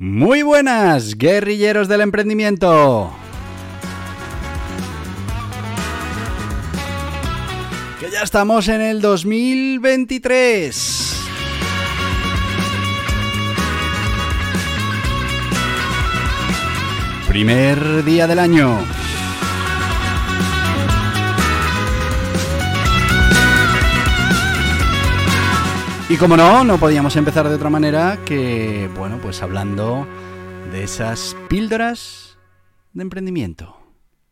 Muy buenas, guerrilleros del emprendimiento. Que ya estamos en el 2023. Primer día del año. Y como no, no podíamos empezar de otra manera que, bueno, pues hablando de esas píldoras de emprendimiento.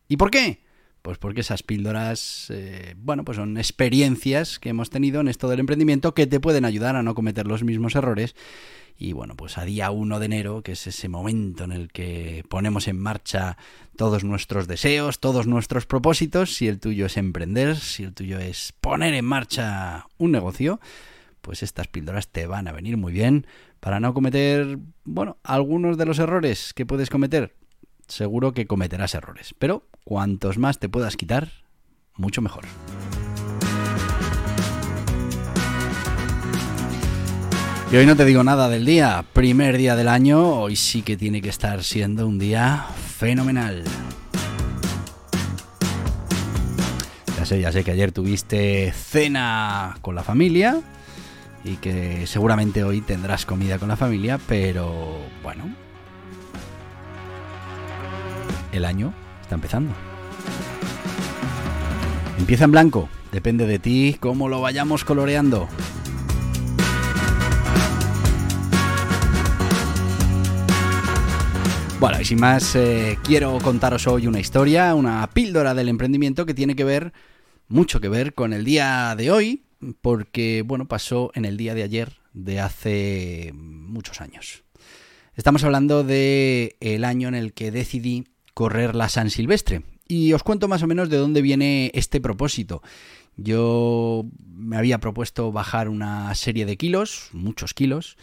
¿Y por qué? Pues porque esas píldoras, eh, bueno, pues son experiencias que hemos tenido en esto del emprendimiento que te pueden ayudar a no cometer los mismos errores. Y bueno, pues a día 1 de enero, que es ese momento en el que ponemos en marcha todos nuestros deseos, todos nuestros propósitos, si el tuyo es emprender, si el tuyo es poner en marcha un negocio, pues estas píldoras te van a venir muy bien para no cometer, bueno, algunos de los errores que puedes cometer. Seguro que cometerás errores, pero cuantos más te puedas quitar, mucho mejor. Y hoy no te digo nada del día, primer día del año, hoy sí que tiene que estar siendo un día fenomenal. Ya sé, ya sé que ayer tuviste cena con la familia, y que seguramente hoy tendrás comida con la familia, pero bueno, el año está empezando. Empieza en blanco, depende de ti cómo lo vayamos coloreando. Bueno, y sin más, eh, quiero contaros hoy una historia, una píldora del emprendimiento que tiene que ver, mucho que ver con el día de hoy, porque, bueno, pasó en el día de ayer de hace muchos años. Estamos hablando de el año en el que decidí correr la San Silvestre. Y os cuento más o menos de dónde viene este propósito. Yo me había propuesto bajar una serie de kilos, muchos kilos.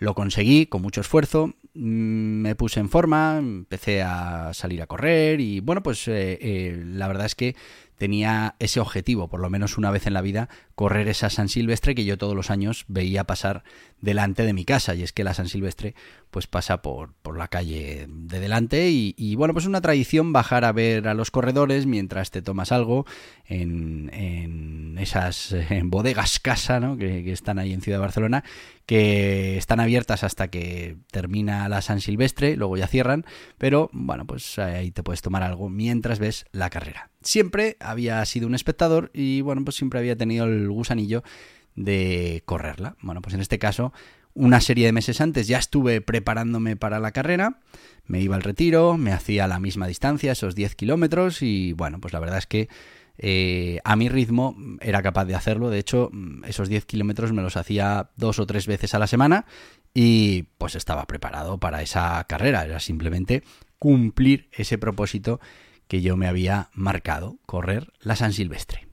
Lo conseguí con mucho esfuerzo. Mm, me puse en forma, empecé a salir a correr y bueno, pues eh, eh, la verdad es que tenía ese objetivo, por lo menos una vez en la vida, correr esa San Silvestre que yo todos los años veía pasar delante de mi casa. Y es que la San Silvestre pues pasa por, por la calle de delante y, bueno, pues una tradición bajar a ver a los corredores mientras te tomas algo en, en esas bodegas casa ¿no? que, que están ahí en Ciudad de Barcelona, que están abiertas hasta que termina la San Silvestre, luego ya cierran, pero bueno, pues ahí te puedes tomar algo mientras ves la carrera. Siempre había sido un espectador y bueno, pues siempre había tenido el gusanillo de correrla. Bueno, pues en este caso, una serie de meses antes ya estuve preparándome para la carrera, me iba al retiro, me hacía la misma distancia, esos 10 kilómetros y bueno, pues la verdad es que eh, a mi ritmo era capaz de hacerlo. De hecho, esos 10 kilómetros me los hacía dos o tres veces a la semana y pues estaba preparado para esa carrera. Era simplemente cumplir ese propósito que yo me había marcado, correr la San Silvestre.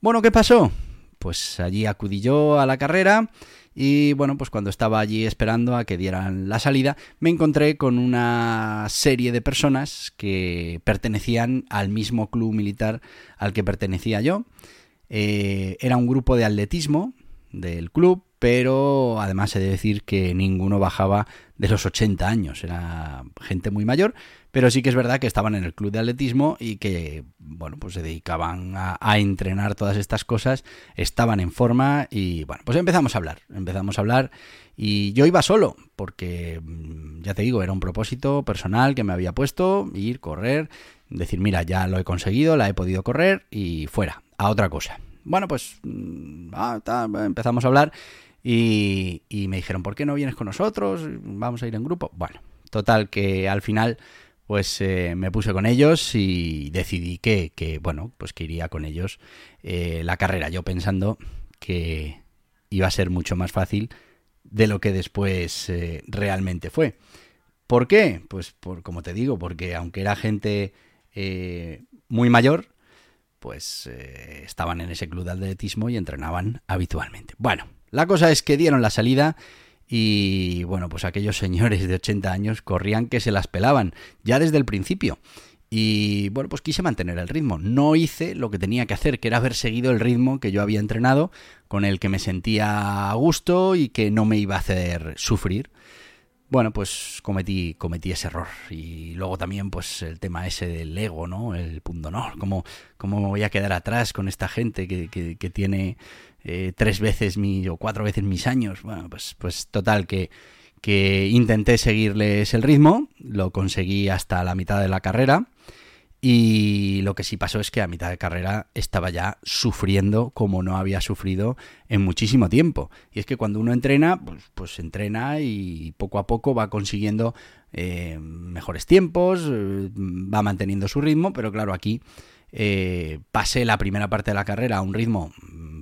Bueno, ¿qué pasó? Pues allí acudí yo a la carrera y bueno, pues cuando estaba allí esperando a que dieran la salida, me encontré con una serie de personas que pertenecían al mismo club militar al que pertenecía yo. Eh, era un grupo de atletismo del club, pero además he de decir que ninguno bajaba de los 80 años, era gente muy mayor, pero sí que es verdad que estaban en el club de atletismo y que, bueno, pues se dedicaban a, entrenar todas estas cosas, estaban en forma y, bueno, pues empezamos a hablar, empezamos a hablar y yo iba solo, porque, mm, ya te digo, era un propósito personal que me había puesto, ir, correr, decir, mira, ya lo he conseguido, la he podido correr y fuera, a otra cosa. Bueno, pues mm, ah, empezamos a hablar y, me dijeron, ¿por qué no vienes con nosotros? Vamos a ir en grupo. Bueno, total, que al final pues eh, me puse con ellos y decidí que, bueno, pues que iría con ellos eh, la carrera. Yo pensando que, iba a ser mucho más fácil de lo que después eh, realmente fue. ¿Por qué? Pues por, como te digo, porque aunque era gente muy mayor, pues estaban en ese club de atletismo y entrenaban habitualmente. Bueno, la cosa es que dieron la salida y bueno, pues aquellos señores de 80 años corrían que se las pelaban ya desde el principio. Y bueno, pues quise mantener el ritmo. No hice lo que tenía que hacer, que era haber seguido el ritmo que yo había entrenado, con el que me sentía a gusto y que no me iba a hacer sufrir. Bueno, pues cometí, cometí ese error. Y luego también, pues, el tema ese del ego, ¿no? El punto, ¿no? ¿Cómo, cómo me voy a quedar atrás con esta gente que, que, tiene eh, tres veces mi, o cuatro veces mis años? Bueno, pues, pues total, que, que intenté seguirles el ritmo, lo conseguí hasta la mitad de la carrera y lo que sí pasó es que a mitad de carrera estaba ya sufriendo como no había sufrido en muchísimo tiempo. Y es que cuando uno entrena, pues, pues entrena y poco a poco va consiguiendo eh, mejores tiempos, eh, va manteniendo su ritmo, pero claro, aquí eh, pasé la primera parte de la carrera a un ritmo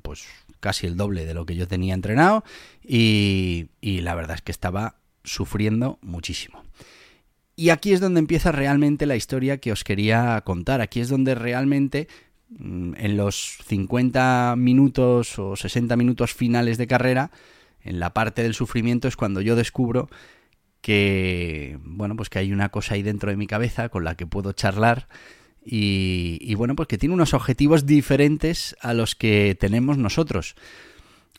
pues casi el doble de lo que yo tenía entrenado y, y la verdad es que estaba sufriendo muchísimo. Y aquí es donde empieza realmente la historia que os quería contar. Aquí es donde realmente mm, en los 50 minutos o 60 minutos finales de carrera, en la parte del sufrimiento es cuando yo descubro que, bueno, pues que hay una cosa ahí dentro de mi cabeza con la que puedo charlar y, y bueno, pues que tiene unos objetivos diferentes a los que tenemos nosotros.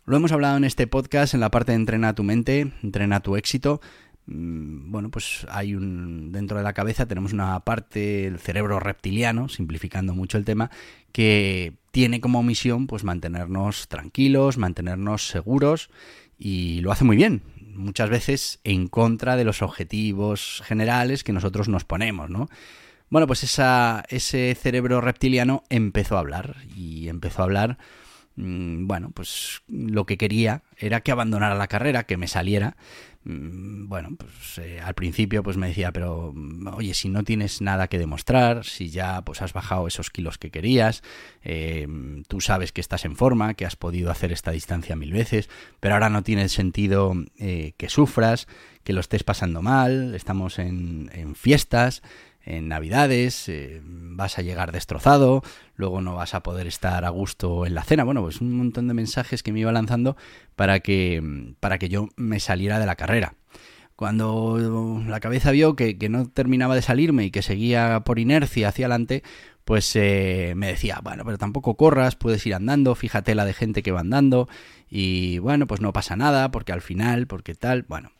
Lo hemos hablado en este podcast en la parte de entrena tu mente, entrena tu éxito. Mm, bueno, pues hay un dentro de la cabeza tenemos una parte el cerebro reptiliano, simplificando mucho el tema, que tiene como misión pues mantenernos tranquilos, mantenernos seguros y lo hace muy bien. Muchas veces en contra de los objetivos generales que nosotros nos ponemos, ¿no? Bueno, pues ese cerebro reptiliano empezó a hablar y empezó a hablar mm, bueno, pues lo que quería era que abandonara la carrera, que me saliera, Mm, bueno, pues eh, al principio pues me decía, pero mm, oye, si no tienes nada que demostrar, si ya pues has bajado esos kilos que querías, eh, tú sabes que estás en forma, que has podido hacer esta distancia mil veces, pero ahora no tiene sentido eh, que sufras, que lo estés pasando mal, estamos en, en fiestas, en Navidades, eh, vas a llegar destrozado, luego no vas a poder estar a gusto en la cena. Bueno, pues un montón de mensajes que me iba lanzando para que, para que yo me saliera de la carrera. Cuando la cabeza vio que, no terminaba de salirme y que seguía por inercia hacia adelante, pues eh, me decía, bueno, pero tampoco corras, puedes ir andando, fíjate la de gente que va andando y bueno, pues no pasa nada porque al final, porque tal, bueno,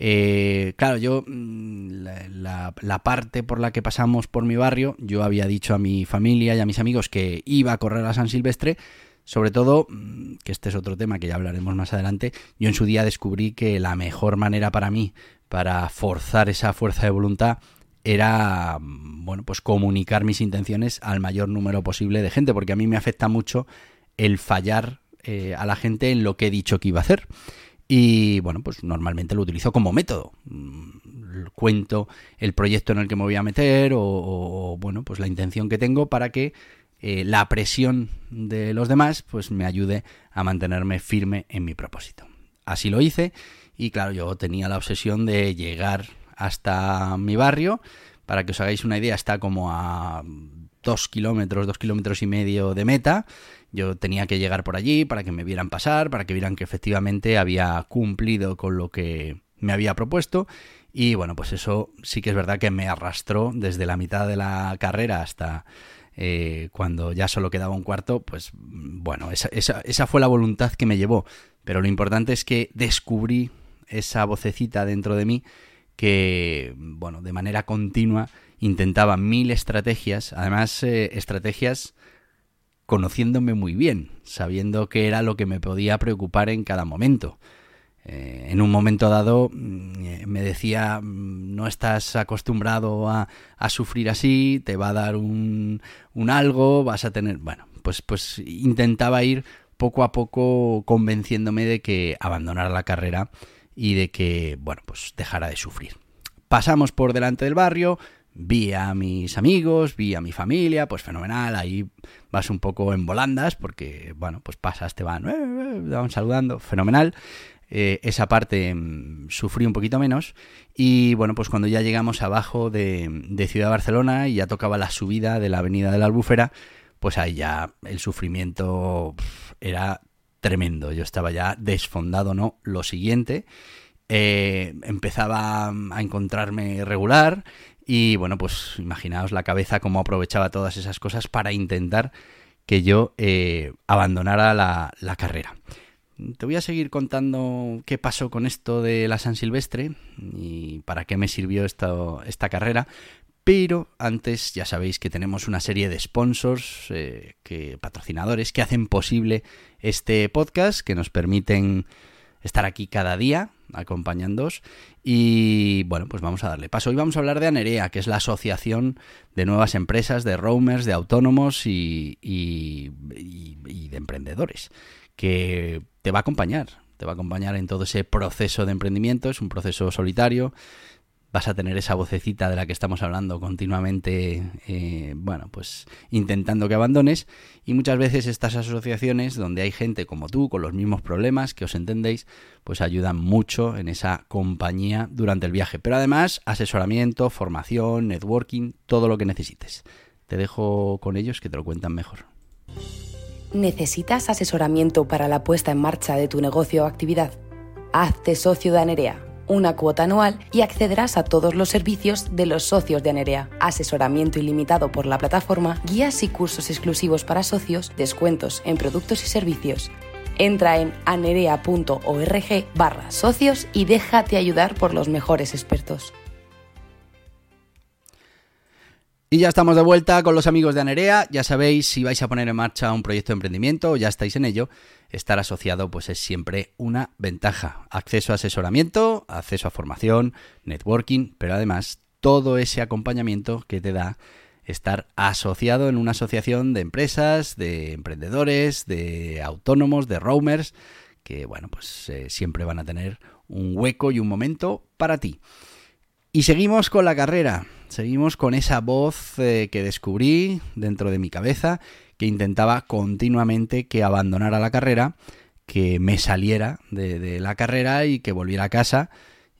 eh, claro, yo mm, la, parte por la que pasamos por mi barrio, yo había dicho a mi familia y a mis amigos que iba a correr a San Silvestre, sobre todo, mm, que este es otro tema que ya hablaremos más adelante, yo en su día descubrí que la mejor manera para mí, para forzar esa fuerza de voluntad, era, mm, bueno, pues comunicar mis intenciones al mayor número posible de gente, porque a mí me afecta mucho el fallar eh, a la gente en lo que he dicho que iba a hacer. Y bueno, pues normalmente lo utilizo como método. Mm, cuento el proyecto en el que me voy a meter o, bueno, pues la intención que tengo para que eh, la presión de los demás pues me ayude a mantenerme firme en mi propósito. Así lo hice y claro, yo tenía la obsesión de llegar hasta mi barrio. Para que os hagáis una idea, está como a dos kilómetros, dos kilómetros y medio de meta yo tenía que llegar por allí para que me vieran pasar, para que vieran que efectivamente había cumplido con lo que me había propuesto. Y bueno, pues eso sí que es verdad que me arrastró desde la mitad de la carrera hasta eh, cuando ya solo quedaba un cuarto. Pues bueno, esa, esa, esa fue la voluntad que me llevó. Pero lo importante es que descubrí esa vocecita dentro de mí que, bueno, de manera continua intentaba mil estrategias, además eh, estrategias conociéndome muy bien, sabiendo qué era lo que me podía preocupar en cada momento. Eh, en un momento dado mm, eh, me decía, mm, no estás acostumbrado a, sufrir así, te va a dar un, un, algo, vas a tener... Bueno, pues, pues intentaba ir poco a poco convenciéndome de que abandonara la carrera y de que, bueno, pues dejara de sufrir. Pasamos por delante del barrio, vi a mis amigos, vi a mi familia, pues fenomenal, ahí vas un poco en volandas porque, bueno, pues pasas, te van, eh, van saludando, fenomenal. Eh, esa parte mm, sufrí un poquito menos y bueno, pues cuando ya llegamos abajo de, de Ciudad Barcelona y ya tocaba la subida de la Avenida de la Albufera, pues ahí ya el sufrimiento era tremendo. Yo estaba ya desfondado, ¿no? Lo siguiente, eh, empezaba a encontrarme regular y bueno, pues imaginaos la cabeza cómo aprovechaba todas esas cosas para intentar que yo eh, abandonara la, carrera. Te voy a seguir contando qué pasó con esto de la San Silvestre y para qué me sirvió esta, esta carrera, pero antes ya sabéis que tenemos una serie de sponsors, eh, que, patrocinadores, que hacen posible este podcast, que nos permiten estar aquí cada día acompañándoos. Y bueno, pues vamos a darle paso. Hoy vamos a hablar de Anerea, que es la asociación de nuevas empresas, de roamers, de autónomos y, y, y de emprendedores, que te va a acompañar. Te va a acompañar en todo ese proceso de emprendimiento. Es un proceso solitario vas a tener esa vocecita de la que estamos hablando continuamente, eh, bueno, pues intentando que abandones. Y muchas veces estas asociaciones, donde hay gente como tú, con los mismos problemas, que os entendéis, pues ayudan mucho en esa compañía durante el viaje. Pero además, asesoramiento, formación, networking, todo lo que necesites. Te dejo con ellos que te lo cuentan mejor. ¿Necesitas asesoramiento para la puesta en marcha de tu negocio o actividad? Hazte socio de Anerea una cuota anual y accederás a todos los servicios de los socios de Anerea. Asesoramiento ilimitado por la plataforma, guías y cursos exclusivos para socios, descuentos en productos y servicios. Entra en anerea.org barra socios y déjate ayudar por los mejores expertos. Y ya estamos de vuelta con los amigos de Anerea. Ya sabéis, si vais a poner en marcha un proyecto de emprendimiento o ya estáis en ello, estar asociado pues es siempre una ventaja. Acceso a asesoramiento, acceso a formación, networking, pero además todo ese acompañamiento que te da estar asociado en una asociación de empresas, de emprendedores, de autónomos, de roamers, que bueno, pues eh, siempre van a tener un hueco y un momento para ti. Y seguimos con la carrera, seguimos con esa voz eh, que descubrí dentro de mi cabeza, que intentaba continuamente que abandonara la carrera, que me saliera de, la carrera y que volviera a casa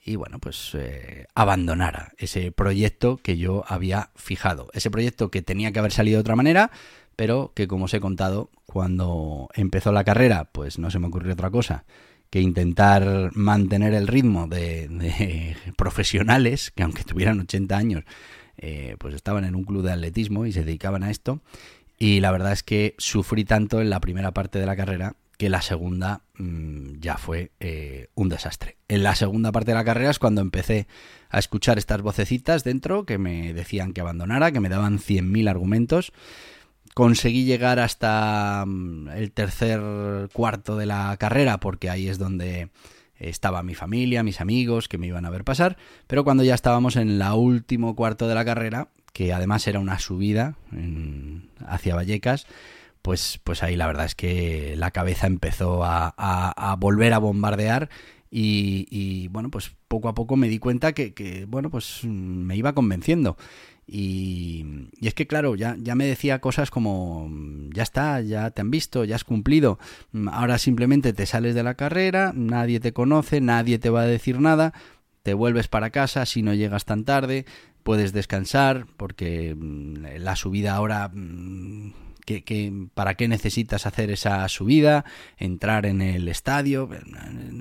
y bueno, pues eh, abandonara ese proyecto que yo había fijado. Ese proyecto que tenía que haber salido de otra manera, pero que como os he contado, cuando empezó la carrera, pues no se me ocurrió otra cosa que intentar mantener el ritmo de, profesionales, que aunque tuvieran 80 años, eh, pues estaban en un club de atletismo y se dedicaban a esto. Y la verdad es que sufrí tanto en la primera parte de la carrera que la segunda mm, ya fue eh, un desastre. En la segunda parte de la carrera es cuando empecé a escuchar estas vocecitas dentro que me decían que abandonara, que me daban 100.000 argumentos Conseguí llegar hasta mm, el tercer cuarto de la carrera porque ahí es donde estaba mi familia, mis amigos que me iban a ver pasar, pero cuando ya estábamos en la último cuarto de la carrera, que además era una subida hacia Vallecas, pues, pues ahí la verdad es que la cabeza empezó a, volver a bombardear y, bueno, pues poco a poco me di cuenta que, que, bueno, pues me iba convenciendo. Y, es que, claro, ya, ya me decía cosas como, ya está, ya te han visto, ya has cumplido, ahora simplemente te sales de la carrera, nadie te conoce, nadie te va a decir nada, te vuelves para casa si no llegas tan tarde, puedes descansar, porque mm, la subida ahora mm, para qué necesitas hacer esa subida, entrar en el estadio,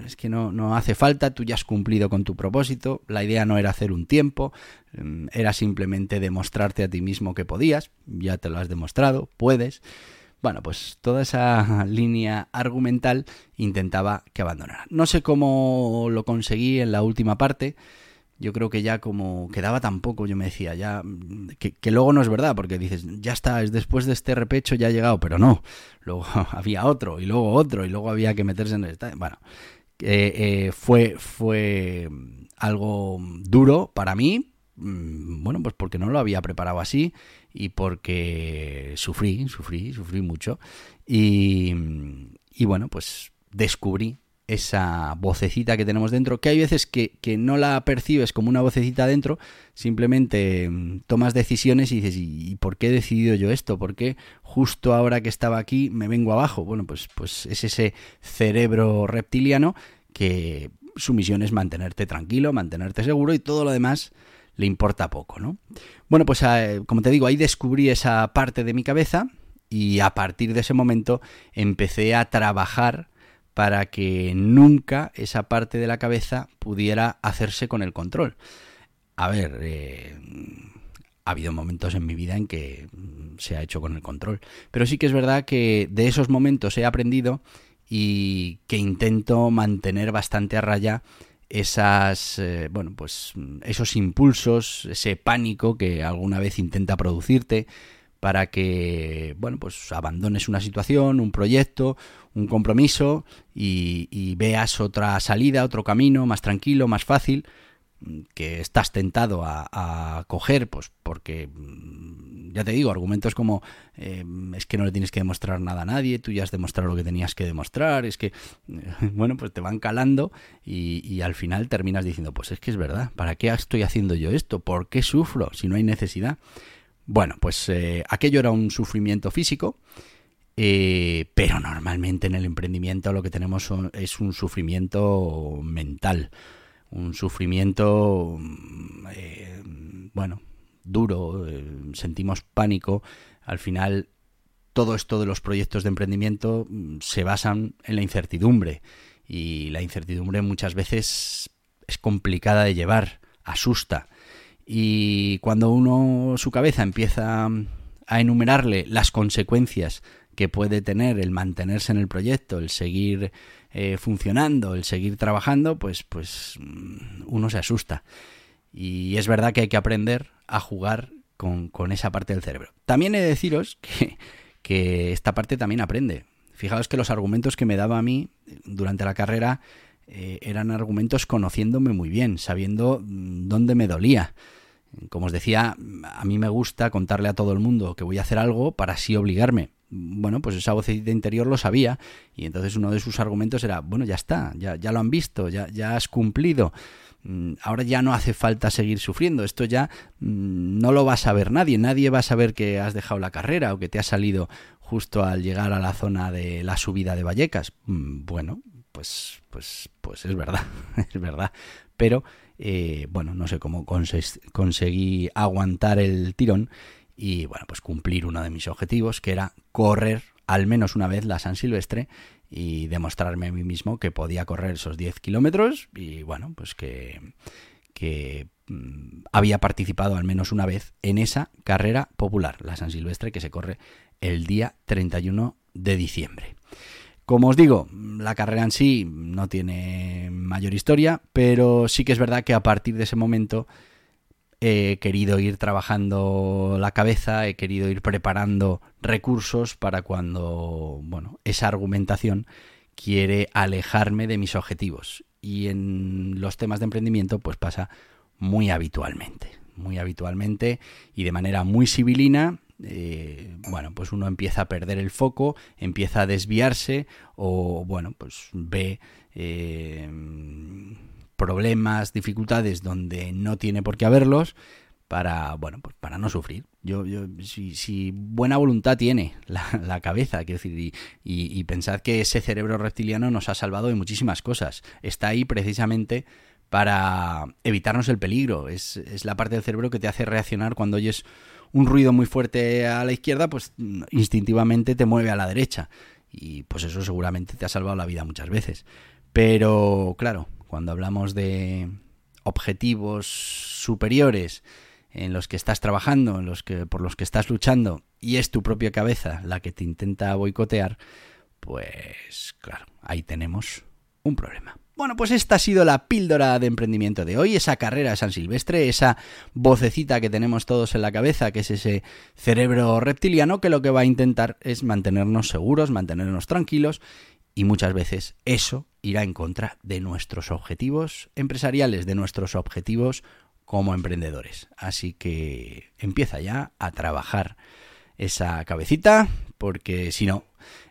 es que no, no hace falta, tú ya has cumplido con tu propósito, la idea no era hacer un tiempo, mm, era simplemente demostrarte a ti mismo que podías, ya te lo has demostrado, puedes. Bueno, pues toda esa línea argumental intentaba que abandonara. No sé cómo lo conseguí en la última parte, yo creo que ya como quedaba tan poco, yo me decía, ya, que, luego no es verdad, porque dices, ya está, es después de este repecho ya ha llegado, pero no, luego había otro, y luego otro, y luego había que meterse en el. Bueno, eh, fue, fue algo duro para mí, mm, bueno, pues porque no lo había preparado así y porque sufrí, sufrí, sufrí mucho. Y, y bueno, pues descubrí esa vocecita que tenemos dentro, que hay veces que, no la percibes como una vocecita dentro, simplemente mm, tomas decisiones y dices, ¿y, por qué he decidido yo esto? ¿Por qué justo ahora que estaba aquí me vengo abajo? Bueno, pues, pues es ese cerebro reptiliano que su misión es mantenerte tranquilo, mantenerte seguro y todo lo demás le importa poco, ¿no? Bueno, pues eh, como te digo, ahí descubrí esa parte de mi cabeza y a partir de ese momento empecé a trabajar para que nunca esa parte de la cabeza pudiera hacerse con el control. A ver, eh, ha habido momentos en mi vida en que se ha hecho con el control, pero sí que es verdad que de esos momentos he aprendido y que intento mantener bastante a raya esas eh, bueno pues esos impulsos ese pánico que alguna vez intenta producirte para que, bueno, pues abandones una situación, un proyecto, un compromiso y, veas otra salida, otro camino más tranquilo, más fácil, que estás tentado a, coger, pues porque, mm, ya te digo, argumentos como eh, es que no le tienes que demostrar nada a nadie, tú ya has demostrado lo que tenías que demostrar, es que, bueno, pues te van calando y, y al final terminas diciendo, pues es que es verdad, ¿para qué estoy haciendo yo esto? ¿Por qué sufro si no hay necesidad? Bueno, pues eh, aquello era un sufrimiento físico, eh, pero normalmente en el emprendimiento lo que tenemos es un sufrimiento mental, un sufrimiento, mm, eh, bueno, duro, sentimos pánico, al final todo esto de los proyectos de emprendimiento mm, se basan en la incertidumbre y la incertidumbre muchas veces es complicada de llevar, asusta. Y cuando uno, su cabeza empieza a enumerarle las consecuencias que puede tener el mantenerse en el proyecto, el seguir eh, funcionando, el seguir trabajando, pues, pues mm, uno se asusta. Y es verdad que hay que aprender a jugar con, esa parte del cerebro. También he de deciros que, que esta parte también aprende. Fijaos que los argumentos que me daba a mí durante la carrera eh, eran argumentos conociéndome muy bien, sabiendo mm, dónde me dolía. Como os decía, a mí me gusta contarle a todo el mundo que voy a hacer algo para así obligarme. Bueno, pues esa vocecita interior lo sabía y entonces uno de sus argumentos era, bueno, ya está, ya, ya lo han visto, ya, ya has cumplido mm, ahora ya no hace falta seguir sufriendo, esto ya mm, no lo va a saber nadie, nadie va a saber que has dejado la carrera o que te has salido justo al llegar a la zona de la subida de Vallecas. Bueno, pues, pues, pues es verdad, es verdad, pero eh, bueno, no sé cómo conseguí aguantar el tirón y bueno, pues cumplir uno de mis objetivos, que era correr al menos una vez la San Silvestre y demostrarme a mí mismo que podía correr esos 10 kilómetros y bueno, pues que, que mm, había participado al menos una vez en esa carrera popular, la San Silvestre, que se corre el día 31 de diciembre. Como os digo, la carrera en sí no tiene mayor historia, pero sí que es verdad que a partir de ese momento he querido ir trabajando la cabeza, he querido ir preparando recursos para cuando, bueno, esa argumentación quiere alejarme de mis objetivos. Y en los temas de emprendimiento pues pasa muy habitualmente, muy habitualmente y de manera muy civilina eh, bueno, pues uno empieza a perder el foco, empieza a desviarse o, bueno, pues ve eh, problemas, dificultades donde no tiene por qué haberlos para, bueno, pues para no sufrir. Yo, yo si, buena voluntad tiene la, cabeza, quiero decir, y, y, pensad que ese cerebro reptiliano nos ha salvado de muchísimas cosas. Está ahí precisamente para evitarnos el peligro. Es, es la parte del cerebro que te hace reaccionar cuando oyes un ruido muy fuerte a la izquierda, pues instintivamente te mueve a la derecha. Y pues eso seguramente te ha salvado la vida muchas veces. Pero claro, cuando hablamos de objetivos superiores en los que estás trabajando, en los que por los que estás luchando y es tu propia cabeza la que te intenta boicotear, pues claro, ahí tenemos un problema. Bueno, pues esta ha sido la píldora de emprendimiento de hoy, esa carrera de San Silvestre, esa vocecita que tenemos todos en la cabeza, que es ese cerebro reptiliano que lo que va a intentar es mantenernos seguros, mantenernos tranquilos y muchas veces eso irá en contra de nuestros objetivos empresariales, de nuestros objetivos como emprendedores. Así que empieza ya a trabajar esa cabecita, porque si no,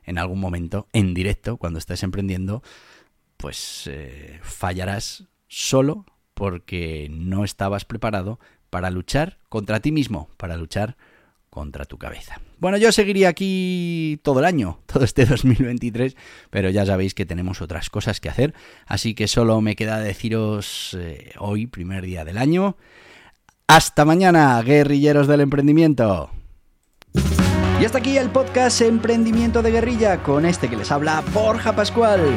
en algún momento, en directo, cuando estés emprendiendo, pues eh, fallarás solo porque no estabas preparado para luchar contra ti mismo, para luchar contra tu cabeza. Bueno, yo seguiría aquí todo el año, todo este 2023, pero ya sabéis que tenemos otras cosas que hacer, así que solo me queda deciros eh, hoy, primer día del año, hasta mañana, guerrilleros del emprendimiento. Y hasta aquí el podcast Emprendimiento de Guerrilla con este que les habla Borja Pascual.